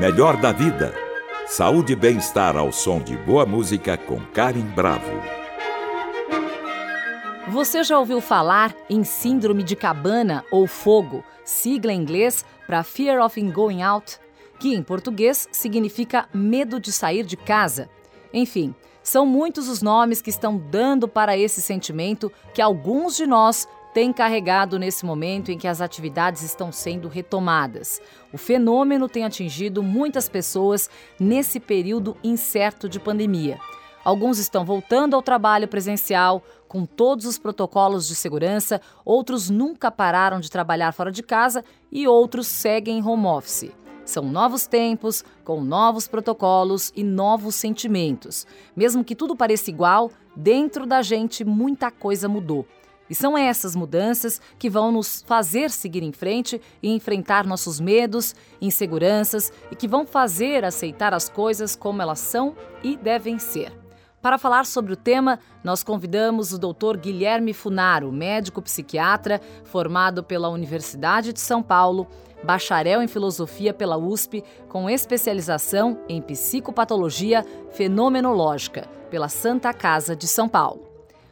Melhor da vida. Saúde e bem-estar ao som de boa música com Karen Bravo. Você já ouviu falar em síndrome de cabana ou fogo, sigla em inglês para Fear of Going Out, que em português significa medo de sair de casa? Enfim, são muitos os nomes que estão dando para esse sentimento que alguns de nós têm carregado nesse momento em que as atividades estão sendo retomadas. O fenômeno tem atingido muitas pessoas nesse período incerto de pandemia. Alguns estão voltando ao trabalho presencial com todos os protocolos de segurança, outros nunca pararam de trabalhar fora de casa e outros seguem em home office. São novos tempos, com novos protocolos e novos sentimentos. Mesmo que tudo pareça igual, dentro da gente muita coisa mudou. E são essas mudanças que vão nos fazer seguir em frente e enfrentar nossos medos, inseguranças e que vão fazer aceitar as coisas como elas são e devem ser. Para falar sobre o tema, nós convidamos o Dr. Guilherme Funaro, médico psiquiatra, formado pela Universidade de São Paulo, bacharel em filosofia pela USP, com especialização em psicopatologia fenomenológica pela Santa Casa de São Paulo.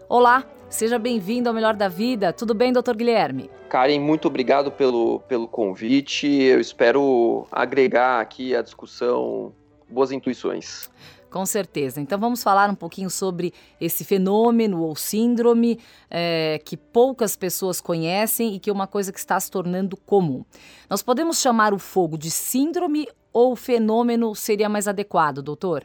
Olá, seja bem-vindo ao Melhor da Vida. Tudo bem, doutor Guilherme? Karen, muito obrigado pelo, pelo convite. Eu espero agregar aqui à discussão boas intuições. Com certeza. Então vamos falar um pouquinho sobre esse fenômeno ou síndrome é, que poucas pessoas conhecem e que é uma coisa que está se tornando comum. Nós podemos chamar o fogo de síndrome ou fenômeno seria mais adequado, doutor?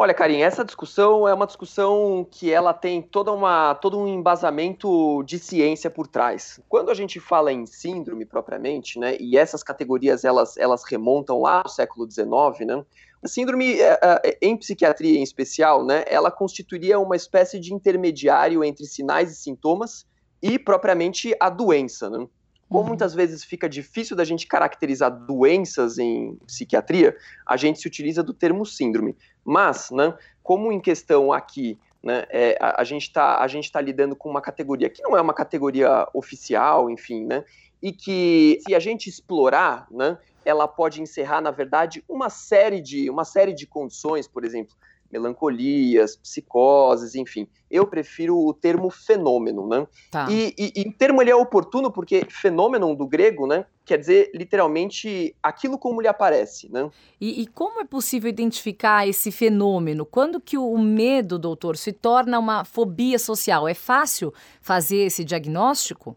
Olha, Karim, essa discussão é uma discussão que ela tem toda uma, todo um embasamento de ciência por trás. Quando a gente fala em síndrome propriamente, né, e essas categorias elas, elas remontam lá ao século XIX, né, a síndrome, é, é, em psiquiatria em especial, né, ela constituiria uma espécie de intermediário entre sinais e sintomas e propriamente a doença. Né? Como uhum. muitas vezes fica difícil da gente caracterizar doenças em psiquiatria, a gente se utiliza do termo síndrome. Mas, né, como em questão aqui, né, é, a, a, gente está tá lidando com uma categoria que não é uma categoria oficial, enfim, né, e que se a gente explorar, né, ela pode encerrar, na verdade, uma série de, uma série de condições, por exemplo, melancolias, psicoses, enfim. Eu prefiro o termo fenômeno, né? Tá. E, e, e, o termo ele é oportuno porque fenômeno do grego, né? Quer dizer literalmente aquilo como lhe aparece, né? E, e como é possível identificar esse fenômeno? Quando que o medo, doutor, se torna uma fobia social? É fácil fazer esse diagnóstico?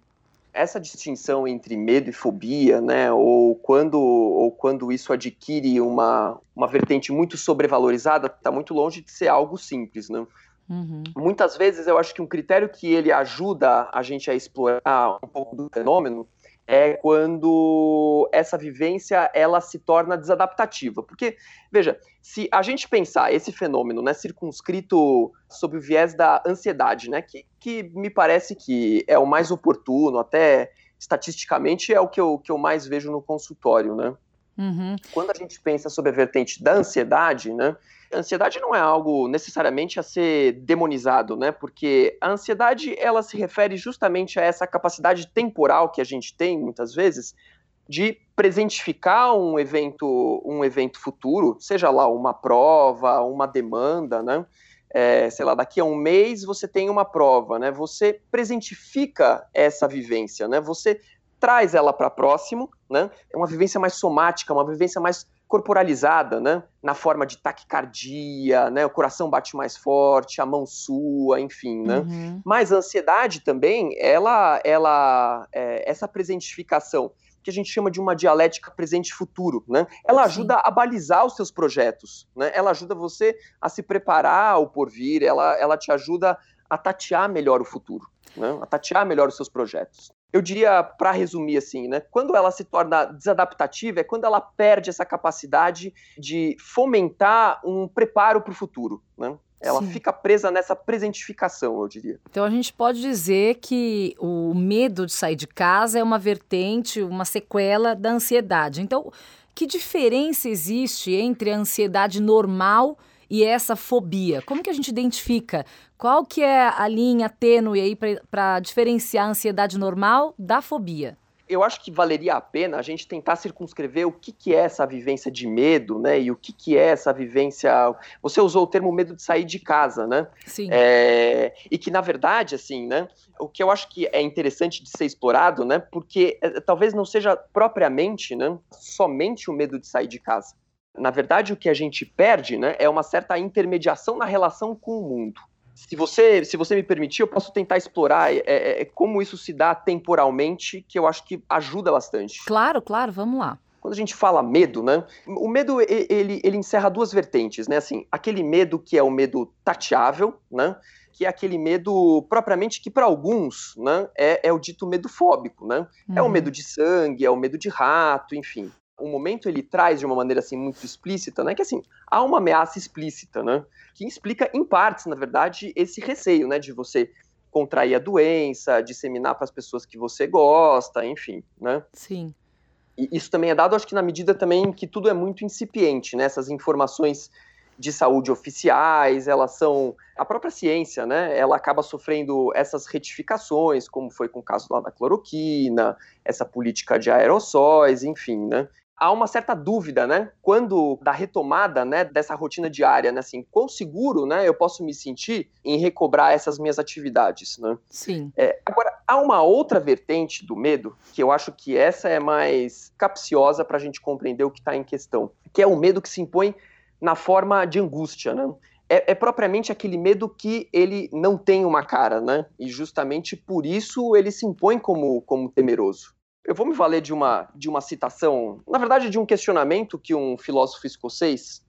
Essa distinção entre medo e fobia, né, ou quando, ou quando isso adquire uma, uma vertente muito sobrevalorizada, está muito longe de ser algo simples, né? Uhum. Muitas vezes eu acho que um critério que ele ajuda a gente a explorar um pouco do fenômeno é quando essa vivência ela se torna desadaptativa. Porque, veja, se a gente pensar esse fenômeno né, circunscrito sob o viés da ansiedade, né, que, que me parece que é o mais oportuno, até estatisticamente é o que eu, que eu mais vejo no consultório, né? Uhum. Quando a gente pensa sobre a vertente da ansiedade, né, ansiedade não é algo necessariamente a ser demonizado, né? Porque a ansiedade ela se refere justamente a essa capacidade temporal que a gente tem muitas vezes de presentificar um evento, um evento futuro, seja lá uma prova, uma demanda, né? É, sei lá, daqui a um mês você tem uma prova, né? Você presentifica essa vivência, né? Você traz ela para próximo, né? É uma vivência mais somática, uma vivência mais corporalizada, né? Na forma de taquicardia, né? O coração bate mais forte, a mão sua, enfim, né? Uhum. Mas a ansiedade também, ela, ela, é, essa presentificação que a gente chama de uma dialética presente-futuro, né? Ela ajuda Sim. a balizar os seus projetos, né? Ela ajuda você a se preparar ao porvir, ela, ela te ajuda a tatear melhor o futuro, né? A tatear melhor os seus projetos eu diria, para resumir assim, né, quando ela se torna desadaptativa é quando ela perde essa capacidade de fomentar um preparo para o futuro, né? Ela Sim. fica presa nessa presentificação, eu diria. Então a gente pode dizer que o medo de sair de casa é uma vertente, uma sequela da ansiedade. Então, que diferença existe entre a ansiedade normal e essa fobia? Como que a gente identifica qual que é a linha tênue aí para diferenciar a ansiedade normal da fobia? eu acho que valeria a pena a gente tentar circunscrever o que, que é essa vivência de medo, né? E o que, que é essa vivência. Você usou o termo medo de sair de casa, né? Sim. É... E que, na verdade, assim, né? O que eu acho que é interessante de ser explorado, né? Porque é, talvez não seja propriamente, né? Somente o medo de sair de casa. Na verdade, o que a gente perde, né? É uma certa intermediação na relação com o mundo se você, se você me permitir, eu posso tentar explorar é, é, é, como isso se dá temporalmente, que eu acho que ajuda bastante. Claro, claro, vamos lá. Quando a gente fala medo, né? O medo ele, ele encerra duas vertentes, né? Assim, aquele medo que é o medo tateável, né? Que é aquele medo propriamente que para alguns, né? É, é o dito medo fóbico, né? Uhum. É o uhum. medo de sangue, é o medo de rato, enfim o momento ele traz de uma maneira assim muito explícita, né, que assim, há uma ameaça explícita, né, que explica em partes, na verdade, esse receio, né, de você contrair a doença, disseminar para as pessoas que você gosta, enfim, né? Sim. E isso também é dado, acho que na medida também que tudo é muito incipiente, né? Essas informações de saúde oficiais, elas são a própria ciência, né? Ela acaba sofrendo essas retificações, como foi com o caso lá da cloroquina, essa política de aerossóis, enfim, né? Há uma certa dúvida, né? Quando da retomada, né, dessa rotina diária, né, assim, quão seguro, né, eu posso me sentir em recobrar essas minhas atividades, né? Sim. É, agora, há uma outra vertente do medo, que eu acho que essa é mais capciosa para a gente compreender o que está em questão, que é o medo que se impõe na forma de angústia, né? É, é, propriamente aquele medo que ele não tem uma cara, né? E justamente por isso ele se impõe como, como temeroso. Eu vou me valer de uma, de uma citação, na verdade, de um questionamento que um filósofo escocês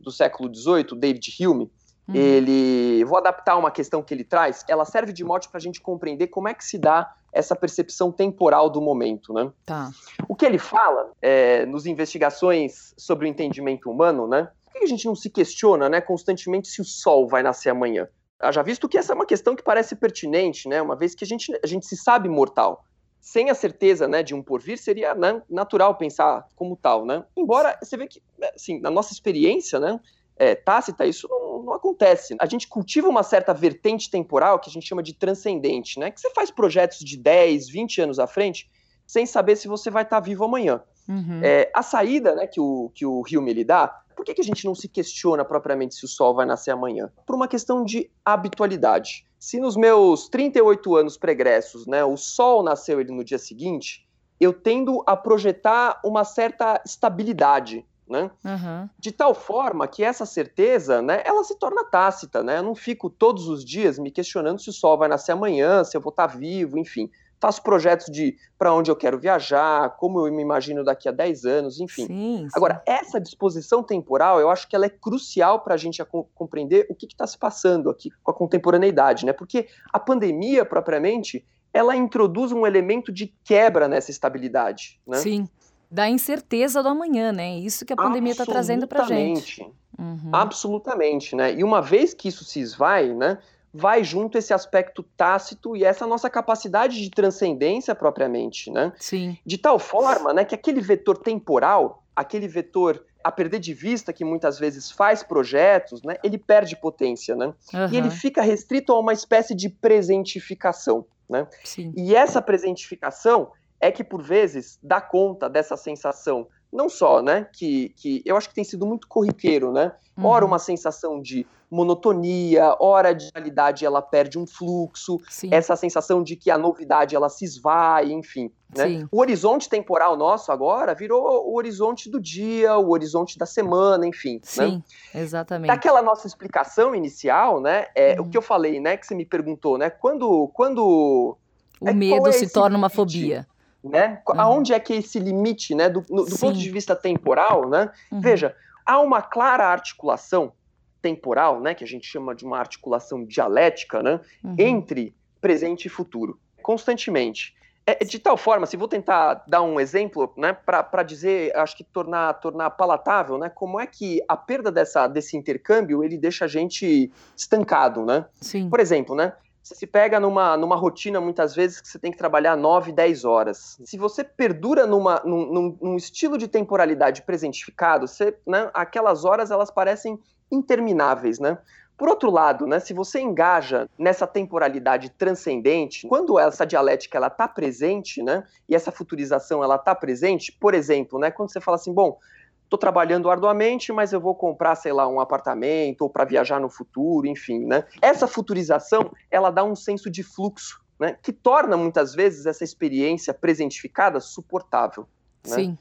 do século XVIII, David Hume, uhum. ele. Vou adaptar uma questão que ele traz, ela serve de mote para a gente compreender como é que se dá essa percepção temporal do momento. Né? Tá. O que ele fala é, nos investigações sobre o entendimento humano, né? Por que a gente não se questiona né, constantemente se o sol vai nascer amanhã? Já visto que essa é uma questão que parece pertinente, né? Uma vez que a gente, a gente se sabe mortal sem a certeza né, de um porvir, seria né, natural pensar como tal. Né? Embora você vê que, assim, na nossa experiência né, é, tácita, isso não, não, acontece. A gente cultiva uma certa vertente temporal que a gente chama de transcendente, né? que você faz projetos de 10, 20 anos à frente sem saber se você vai estar vivo amanhã. Uhum. É, a saída né, que, o, que o Hume lhe dá, por que, que a gente não se questiona propriamente se o sol vai nascer amanhã? Por uma questão de habitualidade. Se nos meus 38 anos pregressos, né, o Sol nasceu ele no dia seguinte, eu tendo a projetar uma certa estabilidade, né? Uhum. De tal forma que essa certeza, né, ela se torna tácita, né? Eu não fico todos os dias me questionando se o sol vai nascer amanhã, se eu vou estar vivo, enfim faço projetos de para onde eu quero viajar, como eu me imagino daqui a 10 anos, enfim. Sim, sim. Agora, essa disposição temporal, eu acho que ela é crucial para a gente compreender o que está se passando aqui com a contemporaneidade, né? Porque a pandemia, propriamente, ela introduz um elemento de quebra nessa estabilidade, né? Sim. Da incerteza do amanhã, né? Isso que a pandemia está trazendo para gente. Uhum. Absolutamente, né? E uma vez que isso se esvai, né? Vai junto esse aspecto tácito e essa nossa capacidade de transcendência propriamente, né? Sim. De tal forma, né, que aquele vetor temporal, aquele vetor a perder de vista que muitas vezes faz projetos, né, ele perde potência, né? Uhum. E ele fica restrito a uma espécie de presentificação, né? Sim. E essa presentificação é que por vezes dá conta dessa sensação não só, né, que, que eu acho que tem sido muito corriqueiro, né? Ora uhum. uma sensação de monotonia, ora de realidade ela perde um fluxo, Sim. essa sensação de que a novidade ela se esvai, enfim. Né? O horizonte temporal nosso agora virou o horizonte do dia, o horizonte da semana, enfim. Né? Sim, né? exatamente. Daquela nossa explicação inicial, né? É, uhum. O que eu falei, né? Que você me perguntou, né? Quando. quando o é, medo é se torna uma fobia né? Uhum. Aonde é que é esse limite, né? Do, no, do ponto de vista temporal, né? Uhum. Veja, há uma clara articulação temporal, né? Que a gente chama de uma articulação dialética, né? Uhum. Entre presente e futuro, constantemente. É, de tal forma, se vou tentar dar um exemplo, né, para dizer, acho que tornar, tornar palatável, né, como é que a perda dessa, desse intercâmbio ele deixa a gente estancado, né? Sim. Por exemplo, né, você se pega numa, numa rotina, muitas vezes, que você tem que trabalhar 9, 10 horas. Se você perdura numa, num, num estilo de temporalidade presentificado, você, né, aquelas horas elas parecem intermináveis, né? Por outro lado, né, se você engaja nessa temporalidade transcendente, quando essa dialética ela está presente, né, e essa futurização ela está presente, por exemplo, né, quando você fala assim, bom, estou trabalhando arduamente, mas eu vou comprar, sei lá, um apartamento ou para viajar no futuro, enfim, né? Essa futurização, ela dá um senso de fluxo, né? Que torna muitas vezes essa experiência presentificada suportável. Né? Sim.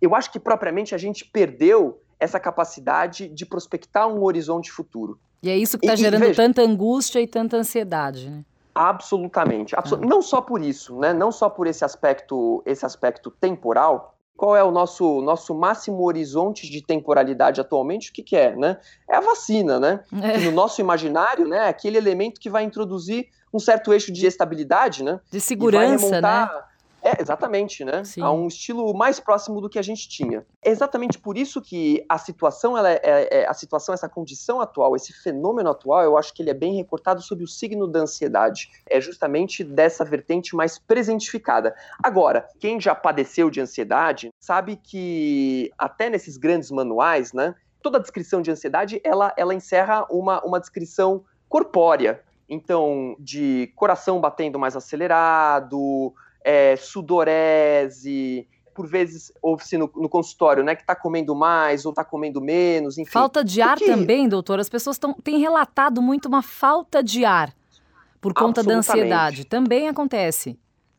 Eu acho que propriamente a gente perdeu essa capacidade de prospectar um horizonte futuro. E é isso que está gerando veja, tanta angústia e tanta ansiedade, né? Absolutamente. Absol ah. Não só por isso, né? Não só por esse aspecto, esse aspecto temporal, qual é o nosso, nosso máximo horizonte de temporalidade atualmente? O que, que é, né? É a vacina, né? É. No nosso imaginário, né, é aquele elemento que vai introduzir um certo eixo de estabilidade, né? De segurança, né? É, exatamente, né? Sim. A um estilo mais próximo do que a gente tinha. É exatamente por isso que a situação, ela é, é, é, a situação, essa condição atual, esse fenômeno atual, eu acho que ele é bem recortado sob o signo da ansiedade. É justamente dessa vertente mais presentificada. Agora, quem já padeceu de ansiedade sabe que até nesses grandes manuais, né? Toda a descrição de ansiedade, ela, ela encerra uma, uma descrição corpórea. Então, de coração batendo mais acelerado, é, sudorese, por vezes ouve-se no, no, consultório, né, que está comendo mais ou está comendo menos, enfim. Falta de ar também, doutor. As pessoas tão, têm relatado muito uma falta de ar por conta da ansiedade. Também acontece.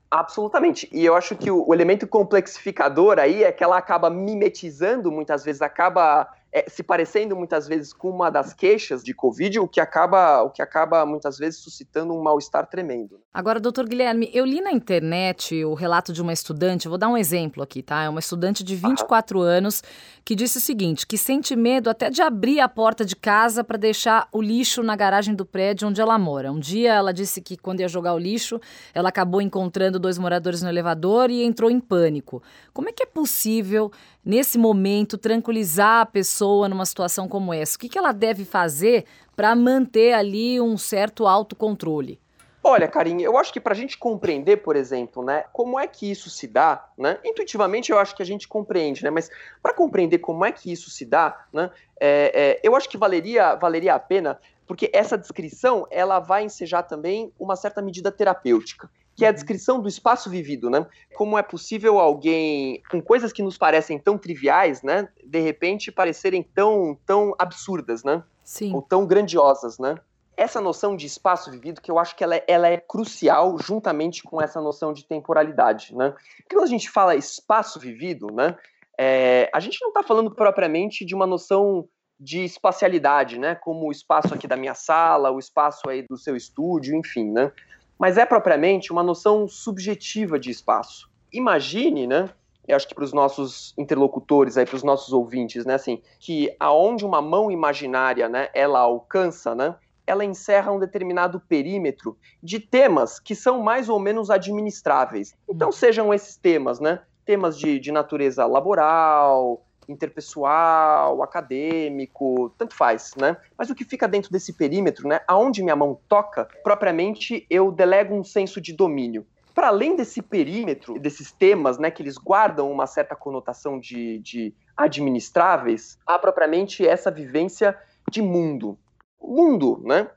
Absolutamente. E eu acho que o, o elemento complexificador aí é que ela acaba mimetizando, muitas vezes, acaba é, se parecendo muitas vezes com uma das queixas de Covid, o que acaba, o que acaba muitas vezes suscitando um mal-estar tremendo. Né? Agora, doutor Guilherme, eu li na internet o relato de uma estudante, vou dar um exemplo aqui, tá? É uma estudante de 24 Aham. anos que disse o seguinte: que sente medo até de abrir a porta de casa para deixar o lixo na garagem do prédio onde ela mora. Um dia ela disse que quando ia jogar o lixo, ela acabou encontrando dois moradores no elevador e entrou em pânico. Como é que é possível, nesse momento, tranquilizar a pessoa numa situação como essa? O que, que ela deve fazer para manter ali um certo autocontrole? Olha, Karim, eu acho que para a gente compreender, por exemplo, né, como é que isso se dá, né, intuitivamente eu acho que a gente compreende, né, mas para compreender como é que isso se dá, né, é, é, eu acho que valeria, valeria a pena, porque essa descrição ela vai ensejar também uma certa medida terapêutica que é a descrição do espaço vivido, né? Como é possível alguém com coisas que nos parecem tão triviais, né, de repente parecerem tão tão absurdas, né? Sim. Ou tão grandiosas, né? essa noção de espaço vivido, que eu acho que ela é, ela é crucial juntamente com essa noção de temporalidade, né? Porque quando a gente fala espaço vivido, né, é, a gente não está falando propriamente de uma noção de espacialidade, né, como o espaço aqui da minha sala, o espaço aí do seu estúdio, enfim, né? Mas é propriamente uma noção subjetiva de espaço. Imagine, né, eu acho que para os nossos interlocutores aí, para os nossos ouvintes, né, assim, que aonde uma mão imaginária, né, ela alcança, né, ela encerra um determinado perímetro de temas que são mais ou menos administráveis. Então, uhum. sejam esses temas, né? Temas de, de natureza laboral, interpessoal, acadêmico, tanto faz, né? Mas o que fica dentro desse perímetro, né? Aonde minha mão toca, propriamente eu delego um senso de domínio. Para além desse perímetro, desses temas, né, que eles guardam uma certa conotação de, de administráveis, há propriamente essa vivência de mundo mundo, né?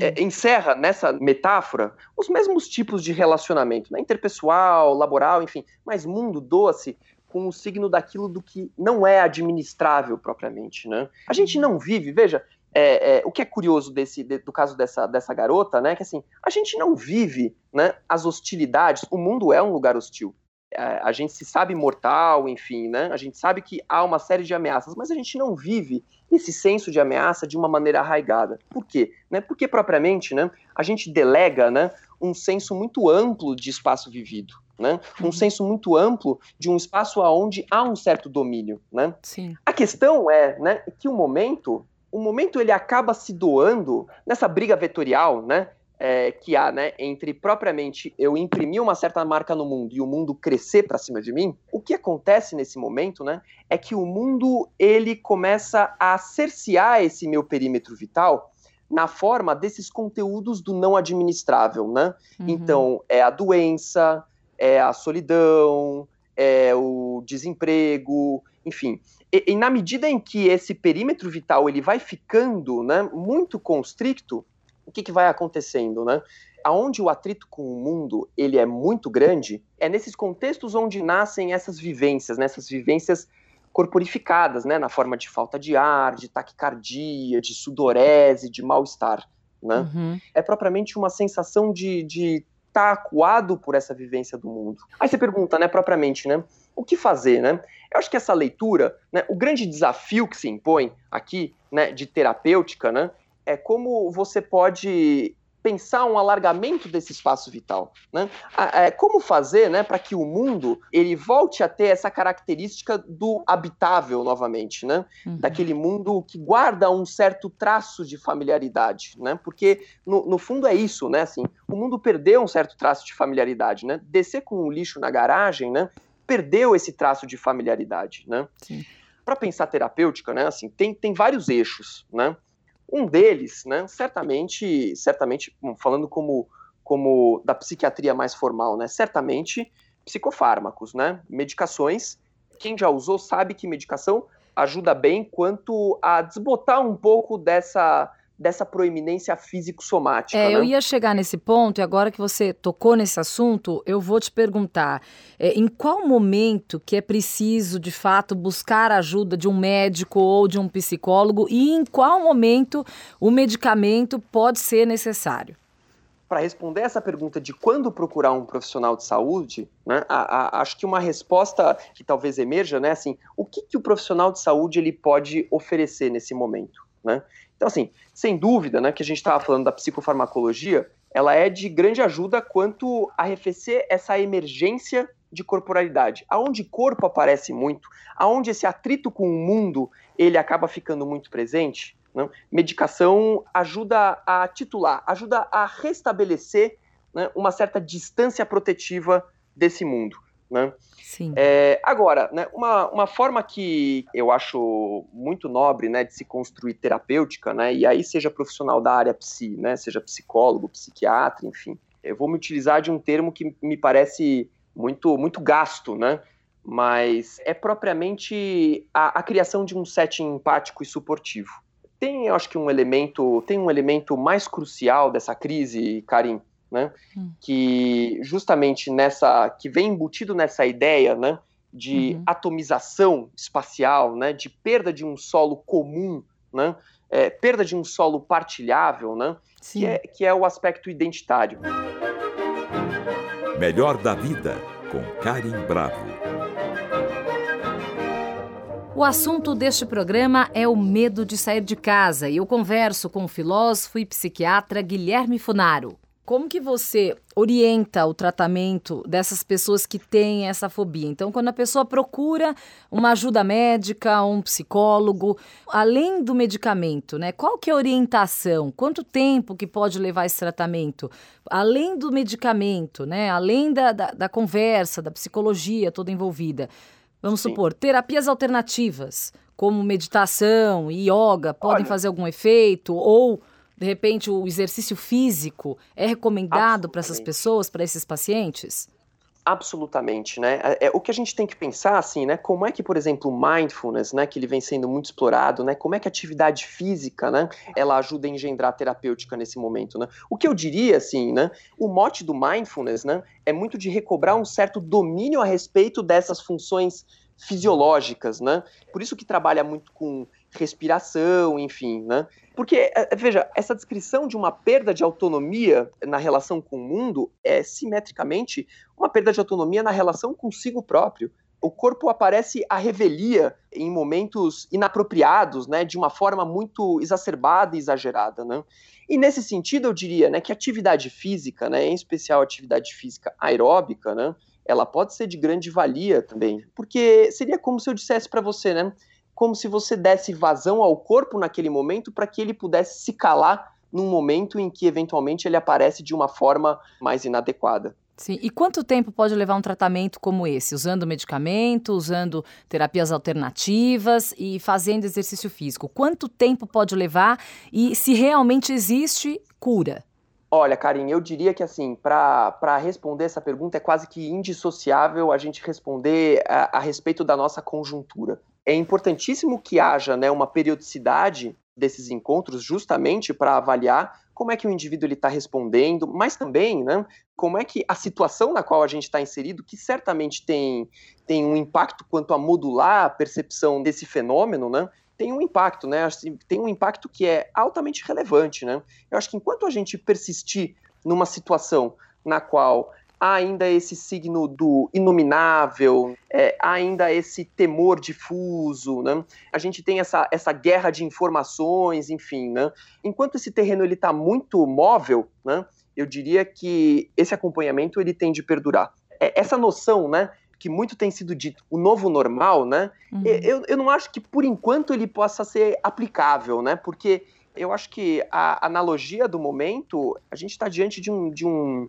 É, encerra nessa metáfora os mesmos tipos de relacionamento, né? interpessoal, laboral, enfim, mas mundo doa-se com o signo daquilo do que não é administrável propriamente, né? A gente não vive, veja, é, é, o que é curioso desse, de, do caso dessa, dessa garota, né, que assim, a gente não vive, né, as hostilidades, o mundo é um lugar hostil, a, a gente se sabe mortal, enfim, né? A gente sabe que há uma série de ameaças, mas a gente não vive esse senso de ameaça de uma maneira arraigada. Por quê? Né? Porque propriamente, né, a gente delega, né, um senso muito amplo de espaço vivido. Né? Um uhum. senso muito amplo de um espaço onde há um certo domínio. Né? Sim. A questão é né, que o momento, o momento ele acaba se doando nessa briga vetorial, né? é, que há né, entre propriamente eu imprimir uma certa marca no mundo e o mundo crescer para cima de mim, o que acontece nesse momento né, é que o mundo ele começa a cercear esse meu perímetro vital na forma desses conteúdos do não administrável, né? Uhum. Então, é a doença, é a solidão, é, o desemprego, enfim. E, e, na medida em que esse perímetro vital ele vai ficando né, muito constricto, o que, que vai acontecendo? Né? Aonde o atrito com o mundo ele é muito grande, é nesses contextos onde nascem essas vivências, né, essas vivências corporificadas, né, na forma de falta de ar, de taquicardia, de sudorese, de mal-estar. Né? Uhum. É propriamente uma sensação de, de estar acuado por essa vivência do mundo. Aí você pergunta, né, propriamente, né, o que fazer, né? Eu acho que essa leitura, né, o grande desafio que se impõe aqui, né, de terapêutica, né, é como você pode pensar um alargamento desse espaço vital, né? É, como fazer, né, para que o mundo ele volte a ter essa característica do habitável novamente, né? Uhum. Daquele mundo que guarda um certo traço de familiaridade, né? Porque no, no, fundo é isso, né? Assim, o mundo perdeu um certo traço de familiaridade, né? Descer com o lixo na garagem, né? Perdeu esse traço de familiaridade, né? Para pensar terapêutica, né? Assim, tem, tem vários eixos, né? Um deles, né, certamente, certamente, falando como, como da psiquiatria mais formal, né, certamente psicofármacos, né, medicações. Quem já usou sabe que medicação ajuda bem quanto a desbotar um pouco dessa dessa proeminência físico-somática. É, né? eu ia chegar nesse ponto, e agora que você tocou nesse assunto, eu vou te perguntar: é, em qual momento que é preciso, de fato, buscar a ajuda de um médico ou de um psicólogo, e em qual momento o medicamento pode ser necessário? Para responder essa pergunta de quando procurar um profissional de saúde, né, a, a, acho que uma resposta que talvez emerja, né, assim, o que, que o profissional de saúde ele pode oferecer nesse momento, né? Então, assim, sem dúvida, né, que a gente estava falando da psicofarmacologia, ela é de grande ajuda quanto a arrefecer essa emergência de corporalidade, aonde corpo aparece muito, aonde esse atrito com o mundo ele acaba ficando muito presente. Né? Medicação ajuda a titular, ajuda a restabelecer né, uma certa distância protetiva desse mundo. Né? Sim. É, agora, né, uma, uma forma que eu acho muito nobre né, de se construir terapêutica, né, e aí seja profissional da área psi, né, seja psicólogo, psiquiatra, enfim, eu vou me utilizar de um termo que me parece muito, muito gasto, né, mas é propriamente a, a criação de um setting empático e suportivo. Tem, eu acho que um elemento, tem um elemento mais crucial dessa crise, Karim, né? Hum. Que justamente nessa, que vem embutido nessa ideia, né? De uhum. atomização espacial, né? De perda de um solo comum, né? É, perda de um solo partilhável, né? Que é, que é o aspecto identitário. Melhor da vida com Karim Bravo. O assunto deste programa é o medo de sair de casa e eu converso com o filósofo e psiquiatra Guilherme Funaro. Como que você orienta o tratamento dessas pessoas que têm essa fobia? Então, quando a pessoa procura uma ajuda médica, um psicólogo, além do medicamento, né? Qual que é a orientação? Quanto tempo que pode levar esse tratamento? Além do medicamento, né? Além da, da, da conversa, da psicologia toda envolvida. Vamos Sim. supor, terapias alternativas, como meditação e yoga, podem Olha, fazer algum efeito? Ou de repente, o exercício físico é recomendado para essas pessoas, para esses pacientes? Absolutamente, né? É, é, o que a gente tem que pensar, assim, né? Como é que, por exemplo, o mindfulness, né? Que ele vem sendo muito explorado, né? Como é que a atividade física, né? Ela ajuda a engendrar a terapêutica nesse momento, né? O que eu diria, assim, né? O mote do mindfulness, né? É muito de recobrar um certo domínio a respeito dessas funções fisiológicas, né? Por isso que trabalha muito com respiração, enfim, né? Porque, é, é, veja, essa descrição de uma perda de autonomia na relação com o mundo é simetricamente uma perda de autonomia na relação consigo próprio. O corpo aparece à revelia em momentos inapropriados, né, de uma forma muito exacerbada e exagerada, né? E nesse sentido, eu diria, né, que atividade física, né, em especial atividade física aeróbica, né, ela pode ser de grande valia também, porque seria como se eu dissesse para você, né, como se você desse vazão ao corpo naquele momento para que ele pudesse se calar num momento em que eventualmente ele aparece de uma forma mais inadequada. Sim. E quanto tempo pode levar um tratamento como esse? Usando medicamento, usando terapias alternativas e fazendo exercício físico? Quanto tempo pode levar e se realmente existe cura? Olha, Karim, eu diria que assim, para responder essa pergunta é quase que indissociável a gente responder a, a respeito da nossa conjuntura. É importantíssimo que haja né, uma periodicidade desses encontros justamente para avaliar como é que o indivíduo está respondendo, mas também né, como é que a situação na qual a gente está inserido, que certamente tem, tem um impacto quanto a modular a percepção desse fenômeno, né, tem um impacto, né? Tem um impacto que é altamente relevante, né? Eu acho que enquanto a gente persistir numa situação na qual há ainda esse signo do inominável, é, há ainda esse temor difuso, né? A gente tem essa, essa guerra de informações, enfim, né? Enquanto esse terreno ele está muito móvel, né? Eu diria que esse acompanhamento ele tem de perdurar. É, essa noção, né? que muito tem sido dito, o novo normal, né? Uhum. Eu, eu não acho que por enquanto ele possa ser aplicável, né? Porque eu acho que a analogia do momento, a gente está diante de um, de um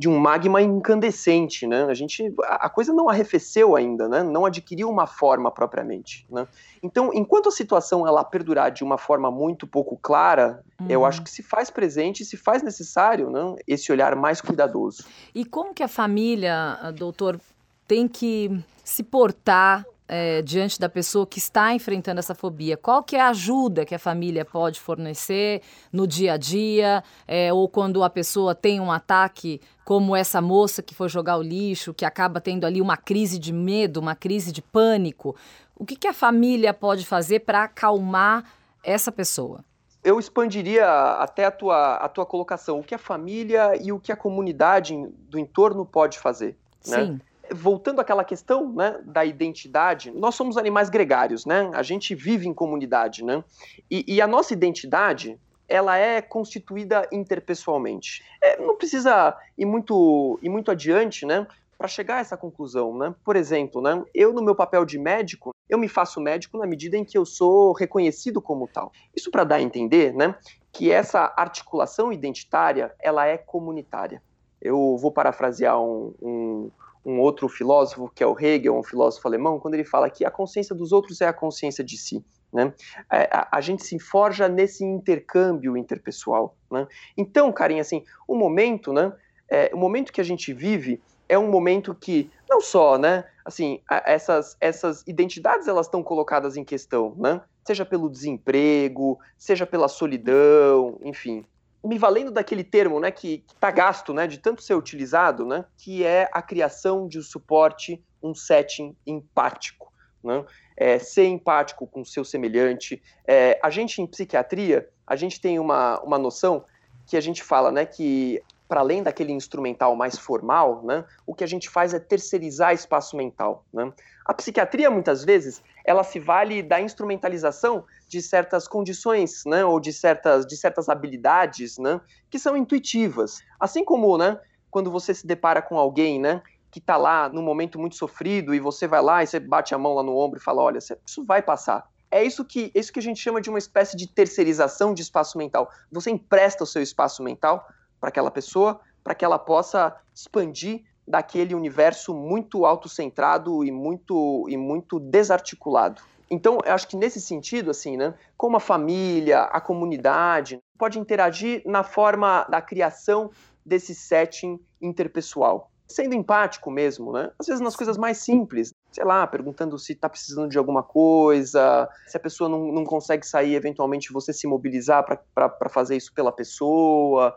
de um magma incandescente, né? A gente, a coisa não arrefeceu ainda, né? Não adquiriu uma forma propriamente, né? Então, enquanto a situação ela perdurar de uma forma muito pouco clara, uhum. eu acho que se faz presente, se faz necessário, né? Esse olhar mais cuidadoso. E como que a família, doutor, tem que se portar é, diante da pessoa que está enfrentando essa fobia? Qual que é a ajuda que a família pode fornecer no dia a dia? É, ou quando a pessoa tem um ataque, como essa moça que foi jogar o lixo, que acaba tendo ali uma crise de medo, uma crise de pânico. O que, que a família pode fazer para acalmar essa pessoa? eu expandiria até a tua, a tua colocação. O que a família e o que a comunidade do entorno pode fazer. Né? Voltando àquela questão né, da identidade, nós somos animais gregários, né? A gente vive em comunidade, né? E, e a nossa identidade, ela é constituída interpessoalmente. É, não precisa ir muito, ir muito adiante, né? Para chegar a essa conclusão, né? Por exemplo, né? Eu no meu papel de médico, eu me faço médico na medida em que eu sou reconhecido como tal. Isso para dar a entender, né? Que essa articulação identitária, ela é comunitária. Eu vou parafrasear um, um um outro filósofo, que é o Hegel, um filósofo alemão, quando ele fala que a consciência dos outros é a consciência de si. Né? É, a, a, gente se forja nesse intercâmbio interpessoal. Né? Então, Karim, assim, o momento, né, é, o momento que a gente vive é um momento que não só, né, assim, essas, essas identidades elas estão colocadas em questão, né? Seja pelo desemprego, seja pela solidão, enfim, me valendo daquele termo, né, que está gasto, né, de tanto ser utilizado, né, que é a criação de um suporte, um setting empático, né, é, ser empático com o seu semelhante. É, a gente em psiquiatria, a gente tem uma, uma noção que a gente fala, né, que para além daquele instrumental mais formal, né, o que a gente faz é terceirizar espaço mental. Né? A psiquiatria, muitas vezes, ela se vale da instrumentalização de certas condições, né, ou de certas, de certas habilidades, né, que são intuitivas. Assim como, né, quando você se depara com alguém, né, que está lá num momento muito sofrido e você vai lá e você bate a mão lá no ombro e fala, olha, isso vai passar. É isso que, isso que a gente chama de uma espécie de terceirização de espaço mental. Você empresta o seu espaço mental para aquela pessoa, para que ela possa expandir daquele universo muito autocentrado e muito e muito desarticulado. Então, eu acho que nesse sentido, assim, né, como a família, a comunidade pode interagir na forma da criação desse setting interpessoal, sendo empático mesmo, né? Às vezes nas coisas mais simples, sei lá, perguntando se está precisando de alguma coisa, se a pessoa não, não consegue sair, eventualmente você se mobilizar para fazer isso pela pessoa,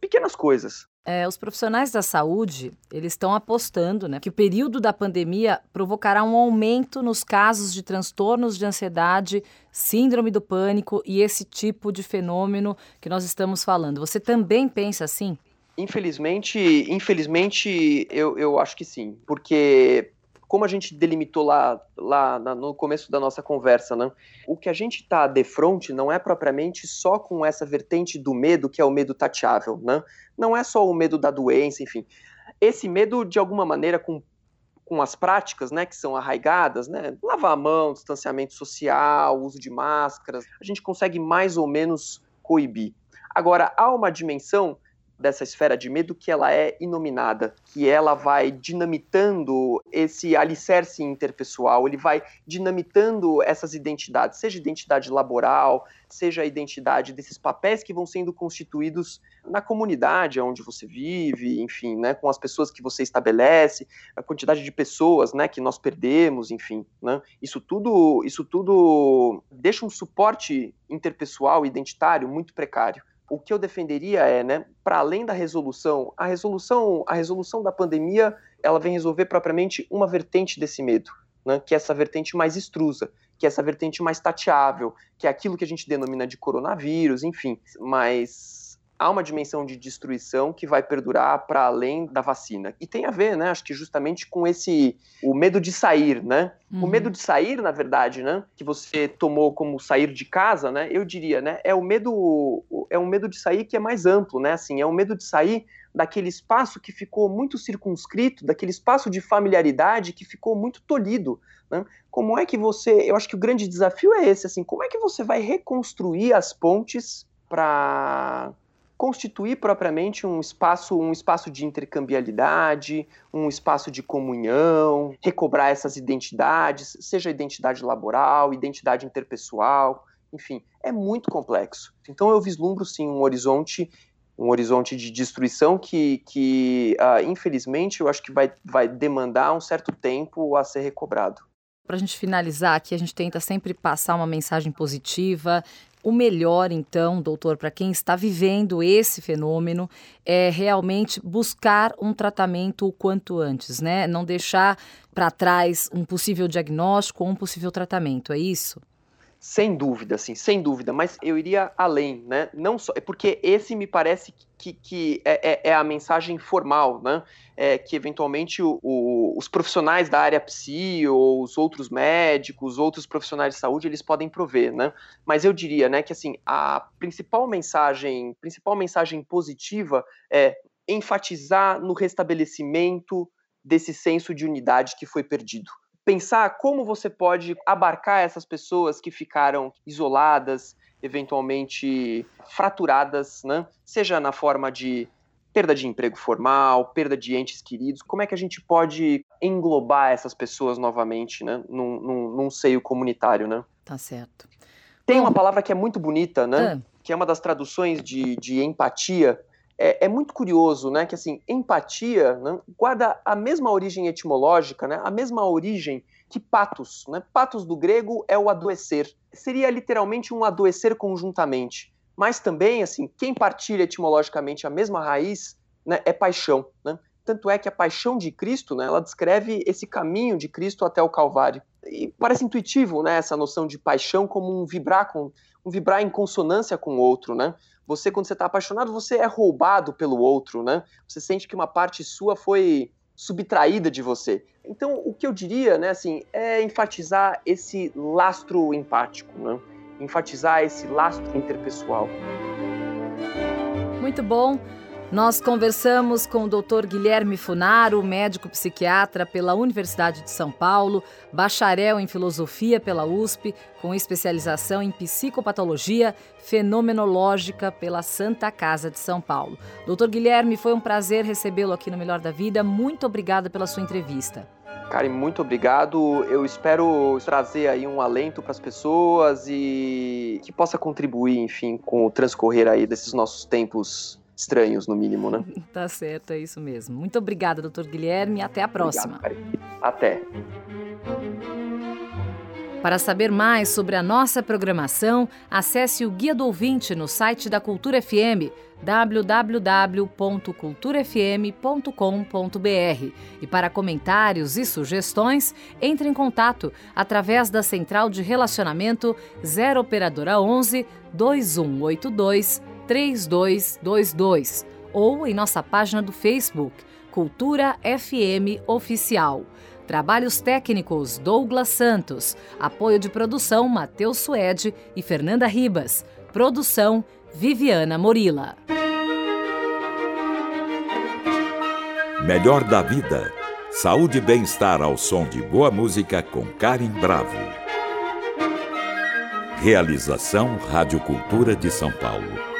pequenas coisas. É, os profissionais da saúde, eles estão apostando né, que o período da pandemia provocará um aumento nos casos de transtornos de ansiedade, síndrome do pânico e esse tipo de fenômeno que nós estamos falando. Você também pensa assim? Infelizmente, infelizmente eu, eu acho que sim, porque como a gente delimitou lá, lá no começo da nossa conversa, né? O que a gente está de frente não é propriamente só com essa vertente do medo, que é o medo tateável, né? Não é só o medo da doença, enfim. Esse medo, de alguma maneira, com, com as práticas, né, que são arraigadas, né? Lavar a mão, distanciamento social, uso de máscaras, a gente consegue mais ou menos coibir. Agora, há uma dimensão dessa esfera de medo que ela é inominada, que ela vai dinamitando esse alicerce interpessoal, ele vai dinamitando essas identidades, seja identidade laboral, seja a identidade desses papéis que vão sendo constituídos na comunidade onde você vive, enfim, né, com as pessoas que você estabelece, a quantidade de pessoas, né, que nós perdemos, enfim, né, isso tudo, isso tudo deixa um suporte interpessoal identitário muito precário o que eu defenderia é, né, para além da resolução, a resolução, a resolução da pandemia, ela vem resolver propriamente uma vertente desse medo, né, que é essa vertente mais extrusa, que é essa vertente mais tateável, que é aquilo que a gente denomina de coronavírus, enfim, mas há uma dimensão de destruição que vai perdurar para além da vacina. E tem a ver, né, acho que justamente com esse o medo de sair, né? Uhum. O medo de sair, na verdade, né, que você tomou como sair de casa, né? Eu diria, né, é o medo é um medo de sair que é mais amplo, né? Assim, é um medo de sair daquele espaço que ficou muito circunscrito, daquele espaço de familiaridade que ficou muito tolhido, né? Como é que você, eu acho que o grande desafio é esse, assim, como é que você vai reconstruir as pontes para constituir propriamente um espaço, um espaço de intercambialidade, um espaço de comunhão, recobrar essas identidades, seja identidade laboral, identidade interpessoal, enfim, é muito complexo. Então eu vislumbro sim um horizonte um horizonte de destruição que, que uh, infelizmente, eu acho que vai, vai demandar um certo tempo a ser recobrado. Para a gente finalizar aqui, a gente tenta sempre passar uma mensagem positiva, o melhor, então, doutor, para quem está vivendo esse fenômeno, é realmente buscar um tratamento o quanto antes, né? Não deixar para trás um possível diagnóstico ou um possível tratamento, é isso? Sem dúvida, sim, sem dúvida, mas eu iria além, né? Não só, é porque esse me parece que, que é, é, é a mensagem formal, né? É, que eventualmente o, o, os profissionais da área psi ou os outros médicos, outros profissionais de saúde, eles podem prover, né? Mas eu diria, né, que assim, a principal mensagem, principal mensagem positiva é enfatizar no restabelecimento desse senso de unidade que foi perdido pensar como você pode abarcar essas pessoas que ficaram isoladas, eventualmente fraturadas, né? seja na forma de perda de emprego formal, perda de entes queridos, como é que a gente pode englobar essas pessoas novamente né? num, num, num seio comunitário, né? Tá certo. Tem uma palavra que é muito bonita, né? É. Que é uma das traduções de, de empatia, é, é, muito curioso, né, que assim, empatia né, guarda a mesma origem etimológica, né, a mesma origem que patos, né? Patos do grego é o adoecer. Seria literalmente um adoecer conjuntamente. Mas também, assim, quem partilha etimologicamente a mesma raiz né, é paixão, né? Tanto é que a paixão de Cristo, né, ela descreve esse caminho de Cristo até o Calvário. E parece intuitivo, né, essa noção de paixão como um vibrar com vibrar em consonância com o outro, né? Você, quando você está apaixonado, você é roubado pelo outro, né? Você sente que uma parte sua foi subtraída de você. Então, o que eu diria, né, assim, é enfatizar esse lastro empático, né? Enfatizar esse lastro interpessoal. Muito bom. Nós conversamos com o Dr. Guilherme Funaro, médico psiquiatra pela Universidade de São Paulo, bacharel em filosofia pela USP, com especialização em psicopatologia fenomenológica pela Santa Casa de São Paulo. Dr. Guilherme, foi um prazer recebê-lo aqui no Melhor da Vida. Muito obrigada pela sua entrevista. Karen, muito obrigado. Eu espero trazer aí um alento para as pessoas e que possa contribuir, enfim, com o transcorrer aí desses nossos tempos estranhos, no mínimo, né? tá certo, é isso mesmo. Muito obrigada, doutor Guilherme, e até a próxima. Obrigado, até. Para saber mais sobre a nossa programação, acesse o Guia do Ouvinte no site da Cultura FM, www.culturafm.com.br. E para comentários e sugestões, entre em contato através da central de relacionamento 0 operadora 11 2182 3222 ou em nossa página do Facebook, Cultura FM Oficial. Trabalhos técnicos Douglas Santos. Apoio de produção Matheus Suede e Fernanda Ribas. Produção Viviana Morila. Melhor da vida. Saúde e bem-estar ao som de boa música com Karen Bravo. Realização Rádio Cultura de São Paulo.